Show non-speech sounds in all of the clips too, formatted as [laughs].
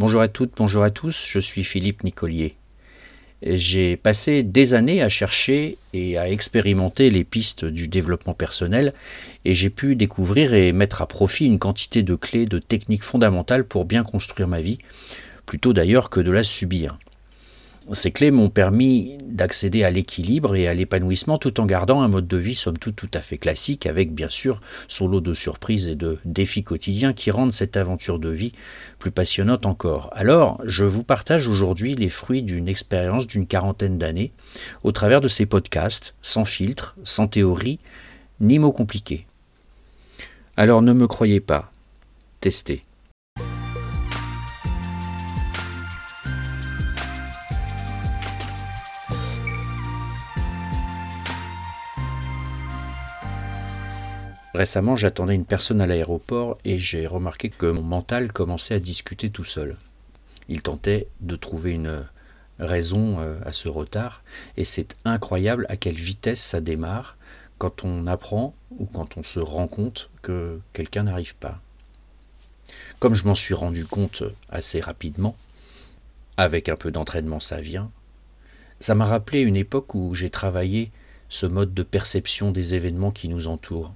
Bonjour à toutes, bonjour à tous, je suis Philippe Nicolier. J'ai passé des années à chercher et à expérimenter les pistes du développement personnel et j'ai pu découvrir et mettre à profit une quantité de clés, de techniques fondamentales pour bien construire ma vie, plutôt d'ailleurs que de la subir. Ces clés m'ont permis d'accéder à l'équilibre et à l'épanouissement tout en gardant un mode de vie somme toute tout à fait classique avec bien sûr son lot de surprises et de défis quotidiens qui rendent cette aventure de vie plus passionnante encore. Alors, je vous partage aujourd'hui les fruits d'une expérience d'une quarantaine d'années au travers de ces podcasts, sans filtre, sans théorie, ni mots compliqués. Alors ne me croyez pas, testez. Récemment, j'attendais une personne à l'aéroport et j'ai remarqué que mon mental commençait à discuter tout seul. Il tentait de trouver une raison euh, à ce retard et c'est incroyable à quelle vitesse ça démarre quand on apprend ou quand on se rend compte que quelqu'un n'arrive pas. Comme je m'en suis rendu compte assez rapidement, avec un peu d'entraînement ça vient, ça m'a rappelé une époque où j'ai travaillé ce mode de perception des événements qui nous entourent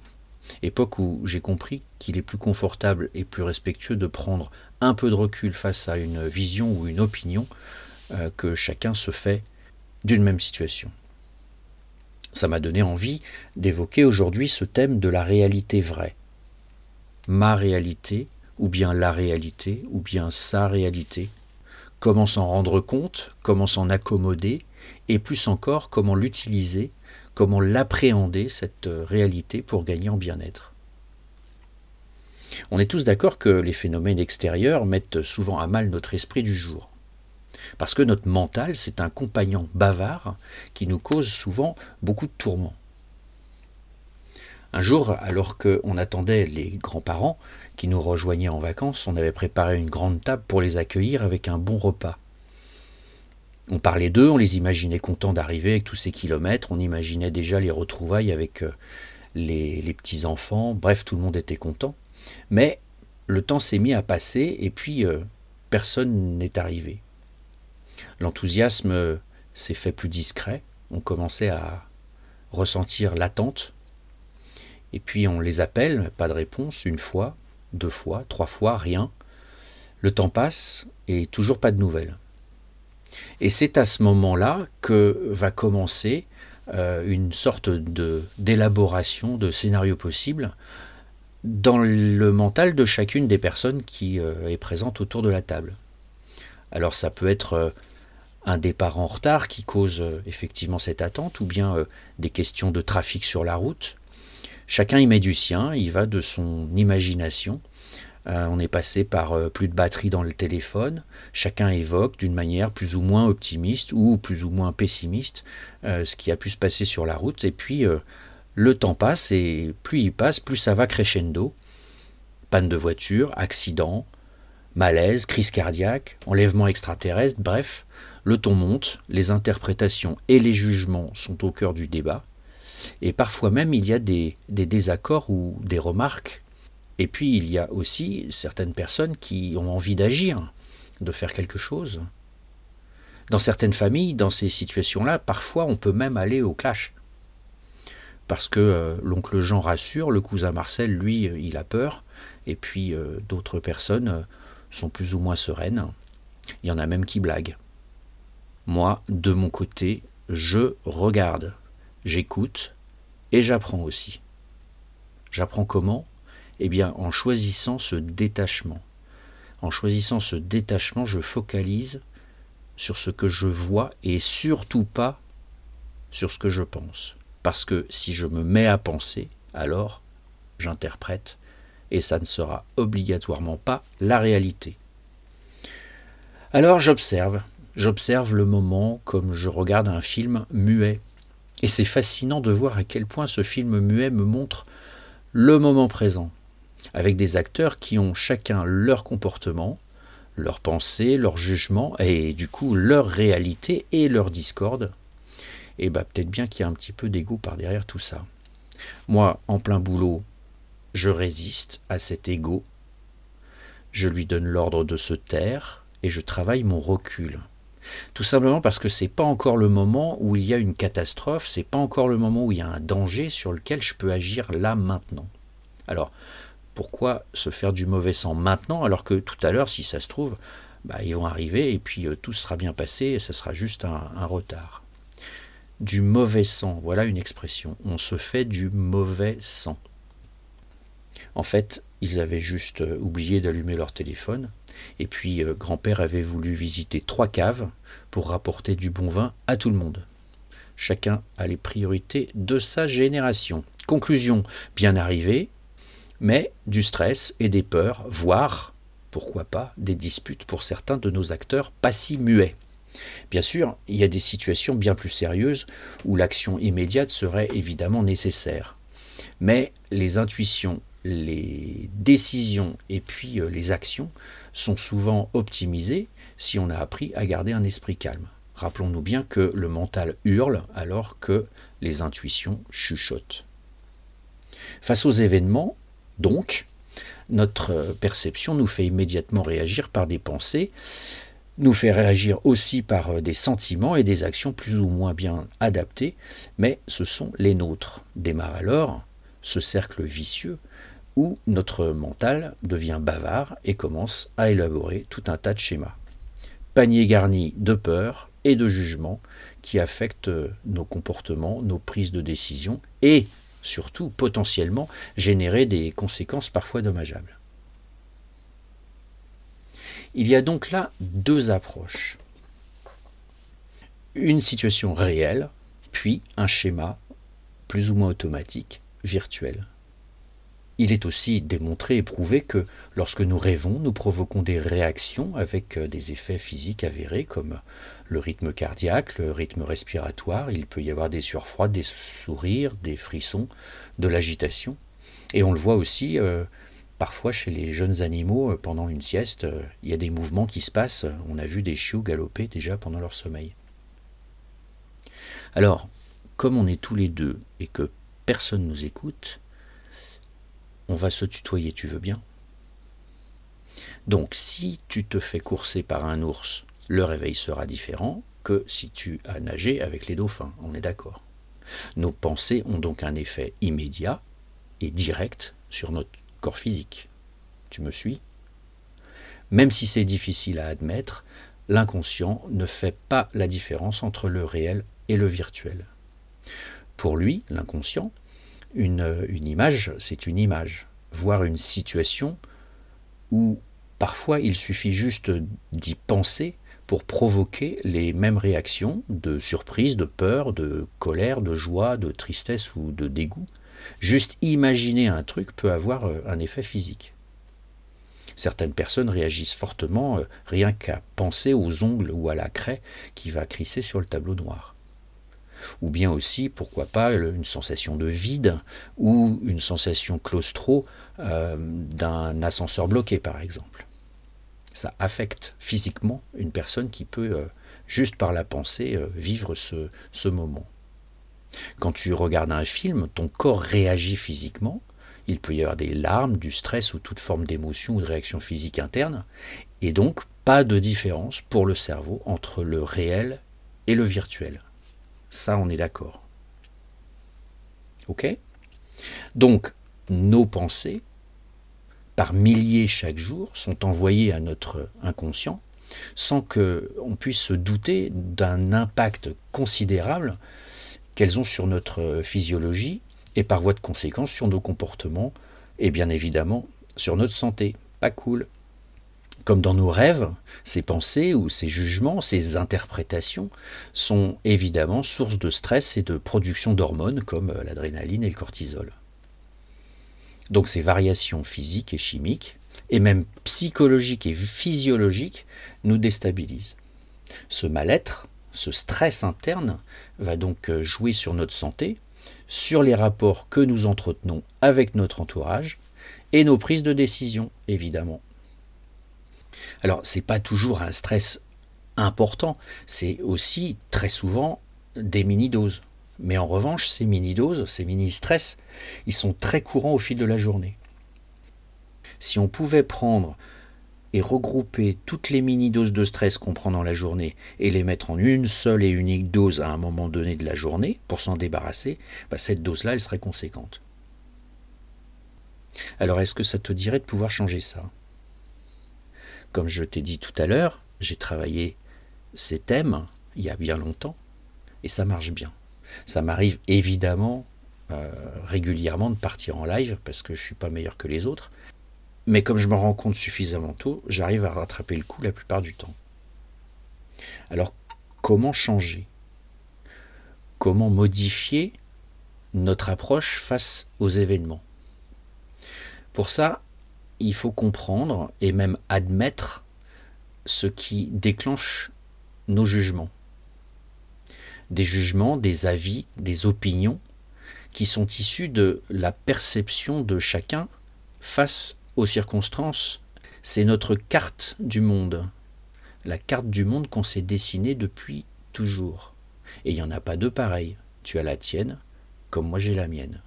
époque où j'ai compris qu'il est plus confortable et plus respectueux de prendre un peu de recul face à une vision ou une opinion euh, que chacun se fait d'une même situation. Ça m'a donné envie d'évoquer aujourd'hui ce thème de la réalité vraie. Ma réalité, ou bien la réalité, ou bien sa réalité. Comment s'en rendre compte, comment s'en accommoder, et plus encore comment l'utiliser comment l'appréhender, cette euh, réalité, pour gagner en bien-être. On est tous d'accord que les phénomènes extérieurs mettent souvent à mal notre esprit du jour. Parce que notre mental, c'est un compagnon bavard qui nous cause souvent beaucoup de tourments. Un jour, alors qu'on attendait les grands-parents qui nous rejoignaient en vacances, on avait préparé une grande table pour les accueillir avec un bon repas. On parlait d'eux, on les imaginait contents d'arriver avec tous ces kilomètres, on imaginait déjà les retrouvailles avec euh, les, petits-enfants, bref, tout le monde était content. Mais le temps s'est mis à passer et puis euh, personne n'est arrivé. L'enthousiasme euh, s'est fait plus discret, on commençait à ressentir l'attente, et puis on les appelle, pas de réponse, une fois, deux fois, trois fois, rien. Le temps passe et toujours pas de nouvelles. Et c'est à ce moment-là que va commencer euh, une sorte d'élaboration de, scénarios possibles dans le mental de chacune des personnes qui euh, est présente autour de la table. Alors ça peut être euh, un départ en retard qui cause effectivement cette attente, ou bien des questions de trafic sur la route. Chacun y met du sien, il va de son imagination, euh, on est passé par euh, plus de batterie dans le téléphone. Chacun évoque d'une manière plus ou moins optimiste ou plus ou moins pessimiste euh, ce qui a pu se passer sur la route. Et puis le temps passe et plus il passe, plus ça va crescendo. Panne de voiture, accident, malaise, crise cardiaque, enlèvement extraterrestre, bref, le ton monte, les interprétations et les jugements sont au cœur du débat. Et parfois même il y a des désaccords ou des remarques et puis il y a aussi certaines personnes qui ont envie d'agir, de faire quelque chose. Dans certaines familles, dans ces situations-là, parfois on peut même aller au clash. Parce que euh, l'oncle Jean rassure, le cousin Marcel, lui, euh, il a peur, et puis euh, d'autres personnes sont plus ou moins sereines. Il y en a même qui blaguent. Moi, de mon côté, je regarde, j'écoute et j'apprends aussi. J'apprends comment eh bien, en choisissant ce détachement. En choisissant ce détachement, je focalise sur ce que je vois et surtout pas sur ce que je pense. Parce que si je me mets à penser, alors j'interprète et ça ne sera obligatoirement pas la réalité. Alors j'observe, j'observe le moment comme je regarde un film muet. Et c'est fascinant de voir à quel point ce film muet me montre le moment présent, avec des acteurs qui ont chacun leur comportement, leur pensée, leur jugement, et du coup leur réalité et leur discorde. Et bah peut-être bien qu'il y a un petit peu d'ego par derrière tout ça. Moi, en plein boulot, je résiste à cet ego. Je lui donne l'ordre de se taire et je travaille mon recul. Tout simplement parce que c'est pas encore le moment où il y a une catastrophe, c'est pas encore le moment où il y a un danger sur lequel je peux agir là maintenant. Alors, pourquoi se faire du mauvais sang maintenant alors que tout à l'heure, si ça se trouve, bah, ils vont arriver et puis euh, tout sera bien passé et ça sera juste un retard. Du mauvais sang, voilà une expression. On se fait du mauvais sang. En fait, ils avaient juste euh, oublié d'allumer leur téléphone et puis euh, grand-père avait voulu visiter trois caves pour rapporter du bon vin à tout le monde. Chacun a les priorités de sa génération. Conclusion, bien arrivé, mais du stress et des peurs, voire, pourquoi pas, des disputes pour certains de nos acteurs pas si muets. Bien sûr, il y a des situations bien plus sérieuses où l'action immédiate serait évidemment nécessaire. Mais les intuitions, les décisions et puis euh, les actions sont souvent optimisés si on a appris à garder un esprit calme. Rappelons-nous bien que le mental hurle alors que les intuitions chuchotent. Face aux événements, donc, notre perception nous fait immédiatement réagir par des pensées, nous fait réagir aussi par des sentiments et des actions plus ou moins bien adaptées, mais ce sont les nôtres. Démarre alors ce cercle vicieux où notre mental devient bavard et commence à élaborer tout un tas de schémas. Panier garni de peur et de jugement qui affectent nos comportements, nos prises de décision et surtout potentiellement générer des conséquences parfois dommageables. Il y a donc là deux approches. Une situation réelle, puis un schéma plus ou moins automatique, virtuel. Il est aussi démontré et prouvé que lorsque nous rêvons, nous provoquons des réactions avec euh, des effets physiques avérés comme le rythme cardiaque, le rythme respiratoire, il peut y avoir des sueurs froides, des sourires, des frissons, de l'agitation. Et on le voit aussi euh, parfois chez les jeunes animaux euh, pendant une sieste, il y a des mouvements qui se passent, on a vu des chiots galoper déjà pendant leur sommeil. Alors, comme on est tous les deux et que personne nous écoute, on va se tutoyer, tu veux bien? Donc si tu te fais courser par un ours, le réveil sera différent que si tu as nagé avec les dauphins, on est d'accord? Nos pensées ont donc un effet immédiat et direct sur notre corps physique. Tu me suis? Même si c'est difficile à admettre, l'inconscient ne fait pas la différence entre le réel et le virtuel. Pour lui, l'inconscient, une, image, c'est une image. Voir une situation où parfois il suffit juste d'y penser pour provoquer les mêmes réactions de surprise, de peur, de colère, de joie, de tristesse ou de dégoût. Juste imaginer un truc peut avoir euh, un effet physique. Certaines personnes réagissent fortement euh, rien qu'à penser aux ongles ou à la craie qui va crisser sur le tableau noir ou bien aussi, pourquoi pas, une sensation de vide ou une sensation claustro euh, d'un ascenseur bloqué, par exemple. Ça affecte physiquement une personne qui peut, euh, juste par la pensée, euh, vivre ce, ce moment. Quand tu regardes un film, ton corps réagit physiquement. Il peut y avoir des larmes, du stress ou toute forme d'émotion ou de réaction physique interne. Et donc, pas de différence pour le cerveau entre le réel et le virtuel. Ça, on est d'accord. OK? Donc, nos pensées, par milliers chaque jour, sont envoyées à notre inconscient sans qu'on puisse se douter d'un impact considérable qu'elles ont sur notre physiologie et par voie de conséquence sur nos comportements et bien évidemment sur notre santé. Pas cool. Comme dans nos rêves, ces pensées ou ces jugements, ces interprétations sont évidemment source de stress et de production d'hormones comme l'adrénaline et le cortisol. Donc ces variations physiques et chimiques, et même psychologiques et physiologiques, nous déstabilisent. Ce mal-être, ce stress interne va donc jouer sur notre santé, sur les rapports que nous entretenons avec notre entourage et nos prises de décision, évidemment. Alors, ce n'est pas toujours un stress important, c'est aussi très souvent des mini-doses. Mais en revanche, ces mini-doses, ces mini-stress, ils sont très courants au fil de la journée. Si on pouvait prendre et regrouper toutes les mini-doses de stress qu'on prend dans la journée et les mettre en une seule et unique dose à un moment donné de la journée pour s'en débarrasser, bah, cette dose-là, elle serait conséquente. Alors est-ce que ça te dirait de pouvoir changer ça? Comme je t'ai dit tout à l'heure, j'ai travaillé ces thèmes il y a bien longtemps et ça marche bien. Ça m'arrive évidemment euh, régulièrement de partir en live parce que je ne suis pas meilleur que les autres. Mais comme je me rends compte suffisamment tôt, j'arrive à rattraper le coup la plupart du temps. Alors comment changer? Comment modifier notre approche face aux événements? Pour ça, il faut comprendre et même admettre ce qui déclenche nos jugements. Des jugements, des avis, des opinions qui sont issus de la perception de chacun face aux circonstances. C'est notre carte du monde, la carte du monde qu'on s'est dessinée depuis toujours. Et il n'y en a pas deux pareilles. Tu as la tienne, comme moi j'ai la mienne.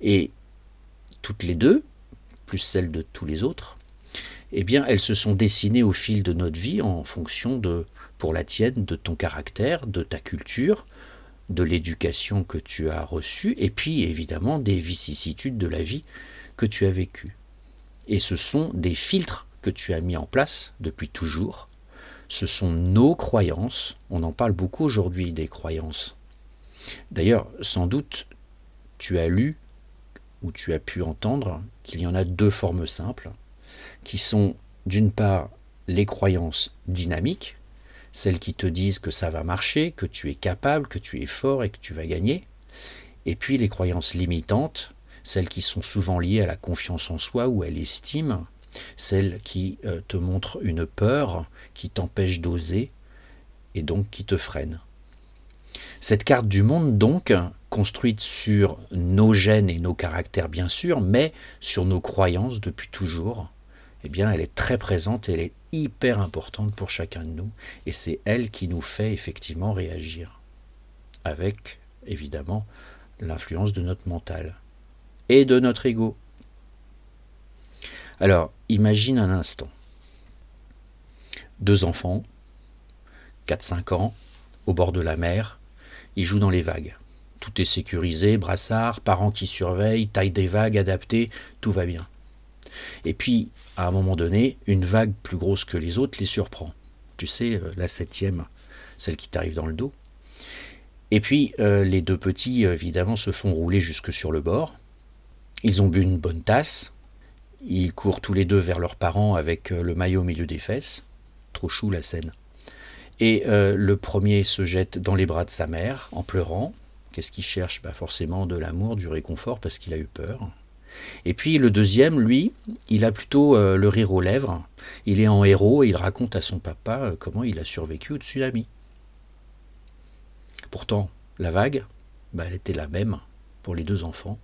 Et toutes les deux, plus celle de tous les autres, eh bien, elles se sont dessinées au fil de notre vie en fonction de, pour la tienne, de ton caractère, de ta culture, de l'éducation que tu as reçue, et puis évidemment des vicissitudes de la vie que tu as vécues. Et ce sont des filtres que tu as mis en place depuis toujours. Ce sont nos croyances. On en parle beaucoup aujourd'hui des croyances. D'ailleurs, sans doute, tu as lu ou tu as pu entendre qu'il y en a deux formes simples qui sont d'une part les croyances dynamiques, celles qui te disent que ça va marcher, que tu es capable, que tu es fort et que tu vas gagner, et puis les croyances limitantes, celles qui sont souvent liées à la confiance en soi ou à l'estime, celles qui euh, te montrent une peur, qui t'empêche d'oser et donc qui te freinent. Cette carte du monde, donc, construite sur nos gènes et nos caractères, bien sûr, mais sur nos croyances depuis toujours, eh bien, elle est très présente et elle est hyper importante pour chacun de nous. Et c'est elle qui nous fait effectivement réagir. Avec, évidemment, l'influence de notre mental et de notre ego. Alors, imagine un instant. Deux enfants, 4-5 ans, au bord de la mer, ils jouent dans les vagues. Tout est sécurisé, brassard, parents qui surveillent, taille des vagues adaptée, tout va bien. Et puis, à un moment donné, une vague plus grosse que les autres les surprend. Tu sais, euh, la septième, celle qui t'arrive dans le dos. Et puis, euh, les deux petits, évidemment, se font rouler jusque sur le bord. Ils ont bu une bonne tasse. Ils courent tous les deux vers leurs parents avec euh, le maillot au milieu des fesses. Trop chou la scène. Et le premier se jette dans les bras de sa mère en pleurant. Qu'est-ce qu'il cherche? Bah Forcément de l'amour, du réconfort parce qu'il a eu peur. Et puis le deuxième, lui, il a plutôt euh, le rire aux lèvres. Il est en héros et il raconte à son papa euh, comment il a survécu au tsunami. Pourtant, la vague, bah, elle était la même pour les deux enfants,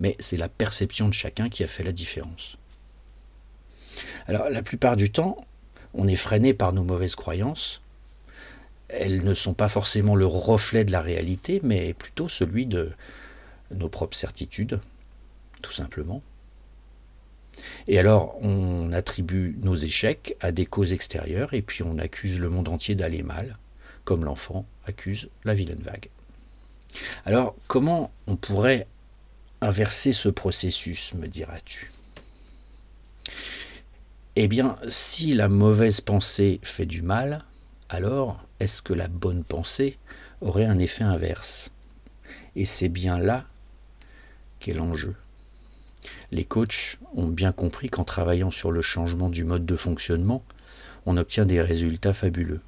mais c'est la perception de chacun qui a fait la différence. Alors la plupart du temps, on est freiné par nos mauvaises croyances. Elles ne sont pas forcément le reflet de la réalité, mais plutôt celui de nos propres certitudes, tout simplement. Et alors, on attribue nos échecs à des causes extérieures et puis on accuse le monde entier d'aller mal, comme l'enfant accuse la vilaine vague. Alors, comment on pourrait inverser ce processus, me diras-tu? Eh bien, si la mauvaise pensée fait du mal, alors est-ce que la bonne pensée aurait un effet inverse? Et c'est bien là qu'est l'enjeu. Les coachs ont bien compris qu'en travaillant sur le changement du mode de fonctionnement, on obtient des résultats fabuleux.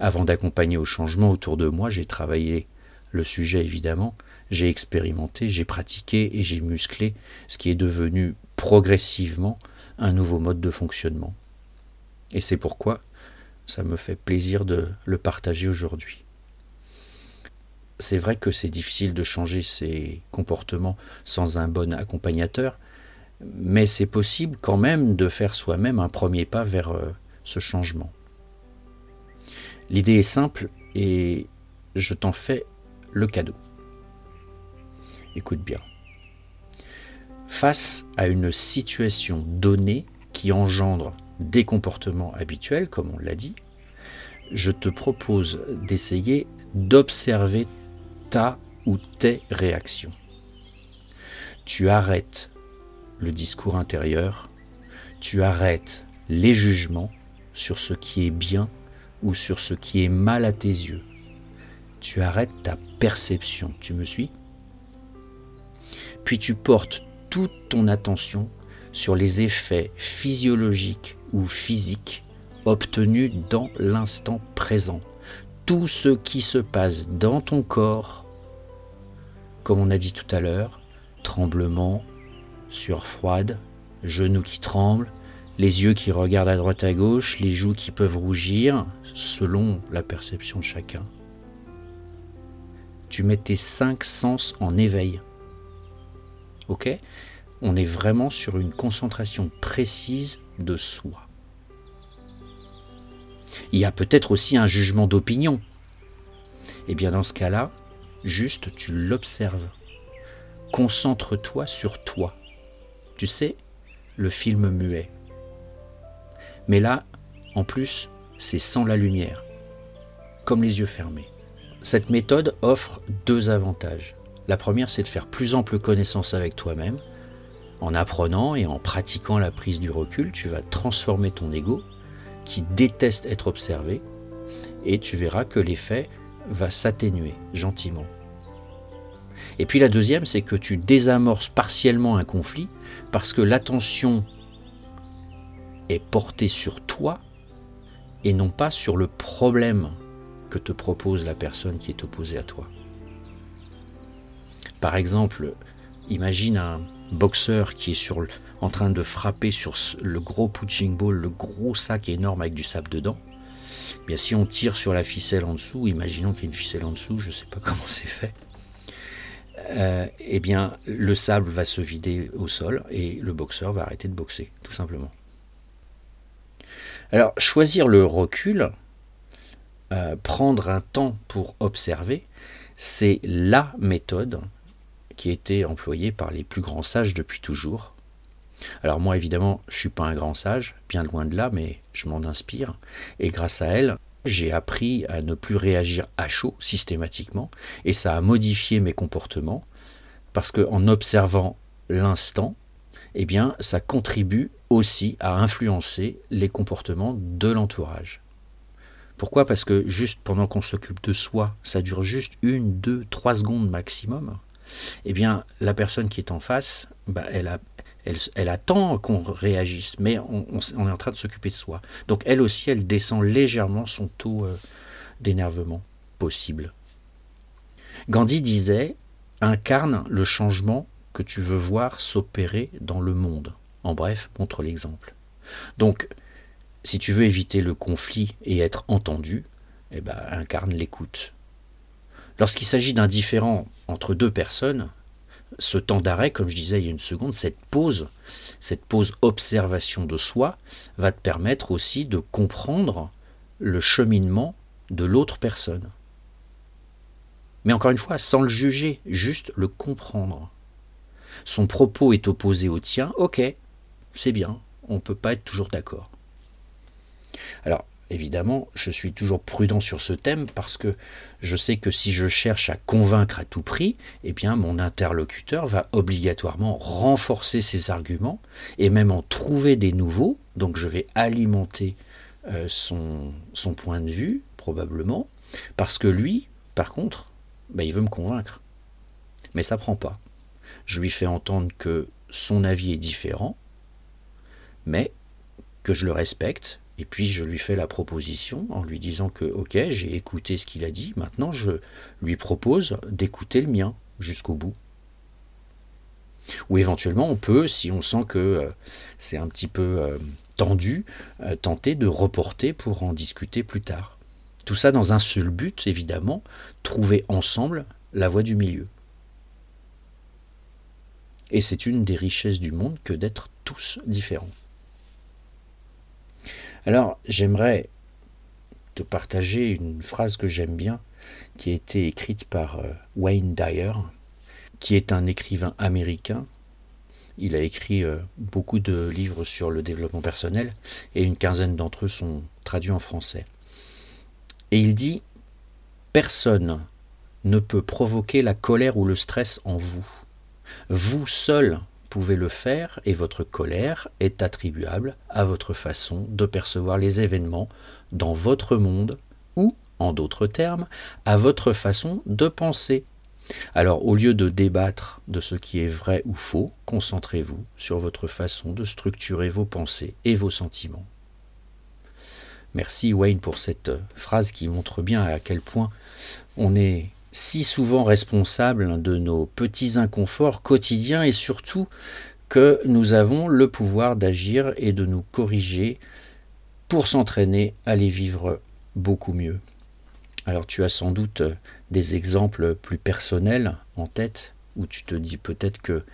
Avant d'accompagner au changement autour de moi, j'ai travaillé le sujet évidemment, j'ai expérimenté, j'ai pratiqué et j'ai musclé ce qui est devenu progressivement un nouveau mode de fonctionnement. Et c'est pourquoi ça me fait plaisir de le partager aujourd'hui c'est vrai que c'est difficile de changer ses comportements sans un bon accompagnateur, mais c'est possible quand même de faire soi-même un premier pas vers euh, ce changement. L'idée est simple et je t'en fais le cadeau. Écoute bien. face à une situation donnée qui engendre des comportements habituels, comme on l'a dit, je te propose d'essayer d'observer ta ou tes réactions. Tu arrêtes le discours intérieur, tu arrêtes les jugements sur ce qui est bien ou sur ce qui est mal à tes yeux. Tu arrêtes ta perception, tu me suis? Puis tu portes toute ton attention sur les effets physiologiques ou physiques obtenus dans l'instant présent. Tout ce qui se passe dans ton corps, comme on a dit tout à l'heure, tremblement, sueur froide, genoux qui tremblent, les yeux qui regardent à droite à gauche, les joues qui peuvent rougir, selon la perception de chacun. Tu mets tes cinq sens en éveil. Ok? On est vraiment sur une concentration précise de soi. Il y a peut-être aussi un jugement d'opinion. Eh bien dans ce cas-là, juste tu l'observes. Concentre-toi sur toi. Tu sais, le film muet. Mais là, en plus, c'est sans la lumière, comme les yeux fermés. Cette méthode offre deux avantages. La première, c'est de faire plus ample connaissance avec toi-même. En apprenant et en pratiquant la prise du recul, tu vas transformer ton ego, qui déteste être observé, et tu verras que l'effet va s'atténuer gentiment. Et puis la deuxième, c'est que tu désamorces partiellement un conflit parce que l'attention est portée sur toi et non pas sur le problème que te propose la personne qui est opposée à toi. Par exemple, imagine un boxeur qui est en train de frapper sur le gros punching ball, le gros sac énorme avec du sable dedans. Eh bien, si on tire sur la ficelle en dessous, imaginons qu'il y a une ficelle en dessous, je ne sais pas [laughs] comment c'est fait, euh, eh bien, le sable va se vider au sol et le boxeur va arrêter de boxer, tout simplement. Alors, choisir le recul, euh, prendre un temps pour observer, c'est la méthode qui a été employée par les plus grands sages depuis toujours. Alors moi évidemment, je suis pas un grand sage, bien loin de là, mais je m'en inspire. Et grâce à elle, j'ai appris à ne plus réagir à chaud systématiquement, et ça a modifié mes comportements, parce qu'en observant l'instant, eh bien, ça contribue aussi à influencer les comportements de l'entourage. Pourquoi? Parce que juste pendant qu'on s'occupe de soi, ça dure juste une, deux, trois secondes maximum. Eh bien, la personne qui est en face, bah, elle, attend qu'on réagisse, mais on, est en train de s'occuper de soi. Donc elle aussi, elle descend légèrement son taux euh, d'énervement possible. Gandhi disait, incarne le changement que tu veux voir s'opérer dans le monde. En bref, montre l'exemple. Donc, si tu veux éviter le conflit et être entendu, eh ben, incarne l'écoute. Lorsqu'il s'agit d'un différent entre deux personnes, ce temps d'arrêt, comme je disais il y a une seconde, cette pause, cette pause observation de soi, va te permettre aussi de comprendre le cheminement de l'autre personne. Mais encore une fois, sans le juger, juste le comprendre. Son propos est opposé au tien, ok, c'est bien, on ne peut pas être toujours d'accord. Alors, évidemment, je suis toujours prudent sur ce thème parce que je sais que si je cherche à convaincre à tout prix, eh mon interlocuteur va obligatoirement renforcer ses arguments et même en trouver des nouveaux. Donc je vais alimenter euh, son, point de vue, probablement, parce que lui, par contre, bah, il veut me convaincre. Mais ça prend pas. Je lui fais entendre que son avis est différent, mais que je le respecte et puis je lui fais la proposition en lui disant que ok, j'ai écouté ce qu'il a dit, maintenant je lui propose d'écouter le mien jusqu'au bout. Ou éventuellement on peut, si on sent que euh, c'est un petit peu euh, tendu, euh, tenter de reporter pour en discuter plus tard. Tout ça dans un seul but, évidemment, trouver ensemble la voie du milieu. Et c'est une des richesses du monde que d'être tous différents. Alors, j'aimerais te partager une phrase que j'aime bien, qui a été écrite par euh, Wayne Dyer, qui est un écrivain américain, Il a écrit euh, beaucoup de livres sur le développement personnel et une quinzaine d'entre eux sont traduits en français. Et il dit Personne ne peut provoquer la colère ou le stress en vous. Vous seul pouvez le faire et votre colère est attribuable à votre façon de percevoir les événements dans votre monde ou, en d'autres termes, à votre façon de penser. Alors au lieu de débattre de ce qui est vrai ou faux, concentrez-vous sur votre façon de structurer vos pensées et vos sentiments. Merci Wayne pour cette phrase qui montre bien à quel point on est si souvent responsable de nos petits inconforts quotidiens et surtout que nous avons le pouvoir d'agir et de nous corriger pour s'entraîner à les vivre beaucoup mieux. Alors tu as sans doute des exemples plus personnels en tête où tu te dis peut-être que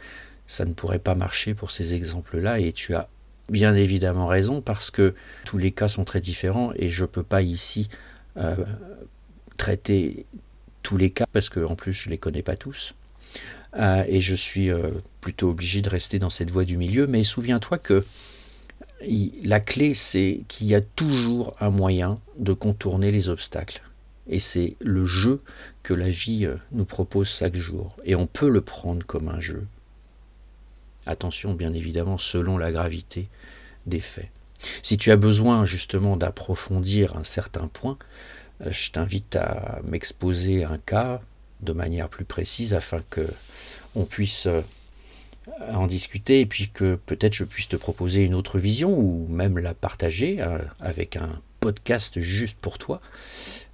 ça ne pourrait pas marcher pour ces exemples-là et tu as bien évidemment raison parce que tous les cas sont très différents et je ne peux pas ici euh, traiter tous les cas, parce qu'en plus je ne les connais pas tous. Euh, et je suis euh, plutôt obligé de rester dans cette voie du milieu. Mais souviens-toi que la clé, c'est qu'il y a toujours un moyen de contourner les obstacles. Et c'est le jeu que la vie euh, nous propose chaque jour. Et on peut le prendre comme un jeu. Attention, bien évidemment, selon la gravité des faits. Si tu as besoin justement d'approfondir un certain point, je t'invite à m'exposer un cas de manière plus précise afin que on puisse euh, en discuter et puis que peut-être je puisse te proposer une autre vision ou même la partager euh, avec un podcast juste pour toi.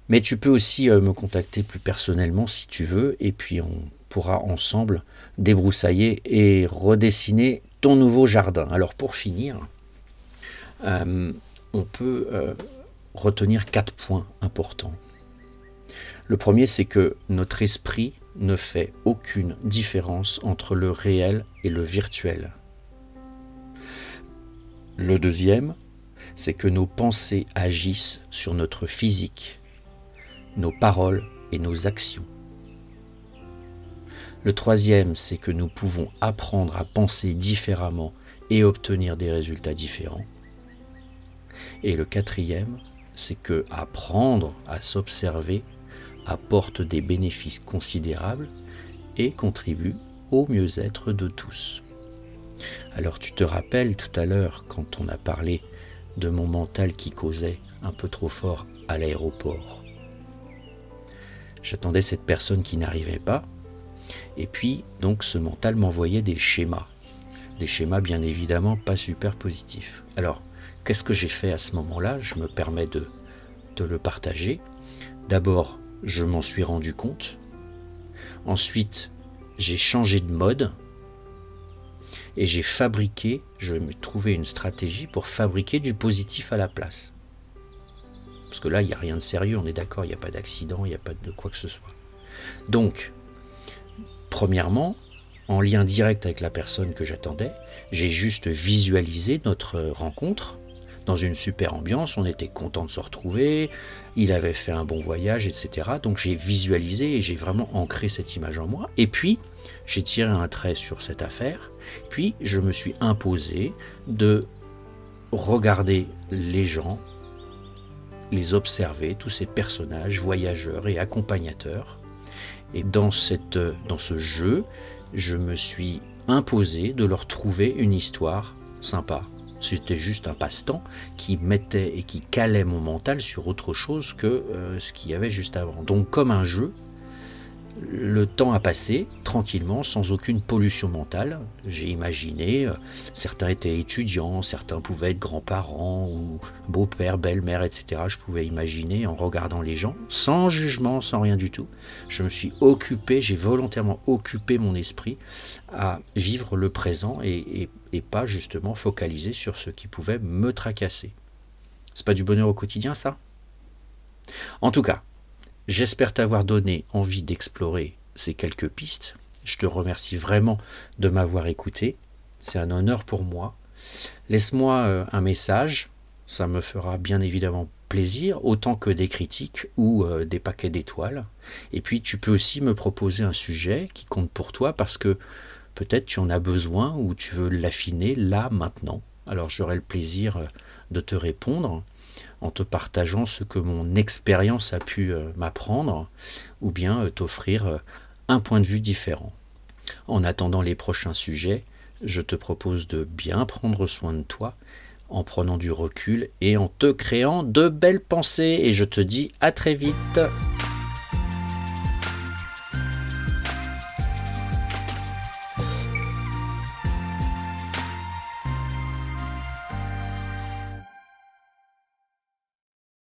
Mais tu peux aussi me contacter plus personnellement si tu veux et puis on pourra ensemble débroussailler et redessiner ton nouveau jardin. Alors pour finir, on peut retenir quatre points importants. Le premier, c'est que notre esprit ne fait aucune différence entre le réel et le virtuel. Le deuxième, c'est que nos pensées agissent sur notre physique, nos paroles et nos actions. Le troisième, c'est que nous pouvons apprendre à penser différemment et obtenir des résultats différents. Et le quatrième, c'est que apprendre à s'observer apporte des bénéfices considérables et contribue au mieux-être de tous. Alors tu te rappelles tout à l'heure quand on a parlé de mon mental qui causait un peu trop fort à l'aéroport. J'attendais cette personne qui n'arrivait pas, et puis donc ce mental m'envoyait des schémas. Des schémas bien évidemment pas super positifs. Alors, Qu'est-ce que j'ai fait à ce moment-là? Je me permets de, de le partager. D'abord, je m'en suis rendu compte. Ensuite, j'ai changé de mode et j'ai fabriqué, je me trouvais une stratégie pour fabriquer du positif à la place. Parce que là, il n'y a rien de sérieux, on est d'accord, il n'y a pas d'accident, il n'y a pas de quoi que ce soit. Donc, premièrement, en lien direct avec la personne que j'attendais, j'ai juste visualisé notre rencontre dans une super ambiance, on était content de se retrouver, il avait fait un bon voyage, etc. Donc j'ai visualisé et j'ai vraiment ancré cette image en moi. Et puis, j'ai tiré un trait sur cette affaire, puis je me suis imposé de regarder les gens, les observer, tous ces personnages, voyageurs et accompagnateurs. Et dans, dans ce jeu, je me suis imposé de leur trouver une histoire sympa, c'était juste un passe-temps qui mettait et qui calait mon mental sur autre chose que euh, ce qu'il y avait juste avant. Donc comme un jeu, le temps a passé tranquillement, sans aucune pollution mentale. J'ai imaginé, euh, certains étaient étudiants, certains pouvaient être grands-parents ou beau-père, belle-mère, etc. Je pouvais imaginer en regardant les gens, sans jugement, sans rien du tout. Je me suis occupé, j'ai volontairement occupé mon esprit à vivre le présent et, et pas justement focaliser sur ce qui pouvait me tracasser. C'est pas du bonheur au quotidien, ça? En tout cas, J'espère t'avoir donné envie d'explorer ces quelques pistes. Je te remercie vraiment de m'avoir écouté. C'est un honneur pour moi. Laisse-moi euh, un message, ça me fera bien évidemment plaisir, autant que des critiques ou euh, des paquets d'étoiles. Et puis tu peux aussi me proposer un sujet qui compte pour toi parce que Peut-être tu en as besoin ou tu veux l'affiner là, maintenant. Alors j'aurai le plaisir de te répondre en te partageant ce que mon expérience a pu m'apprendre ou bien t'offrir un point de vue différent. En attendant les prochains sujets, je te propose de bien prendre soin de toi en prenant du recul et en te créant de belles pensées. Et je te dis à très vite.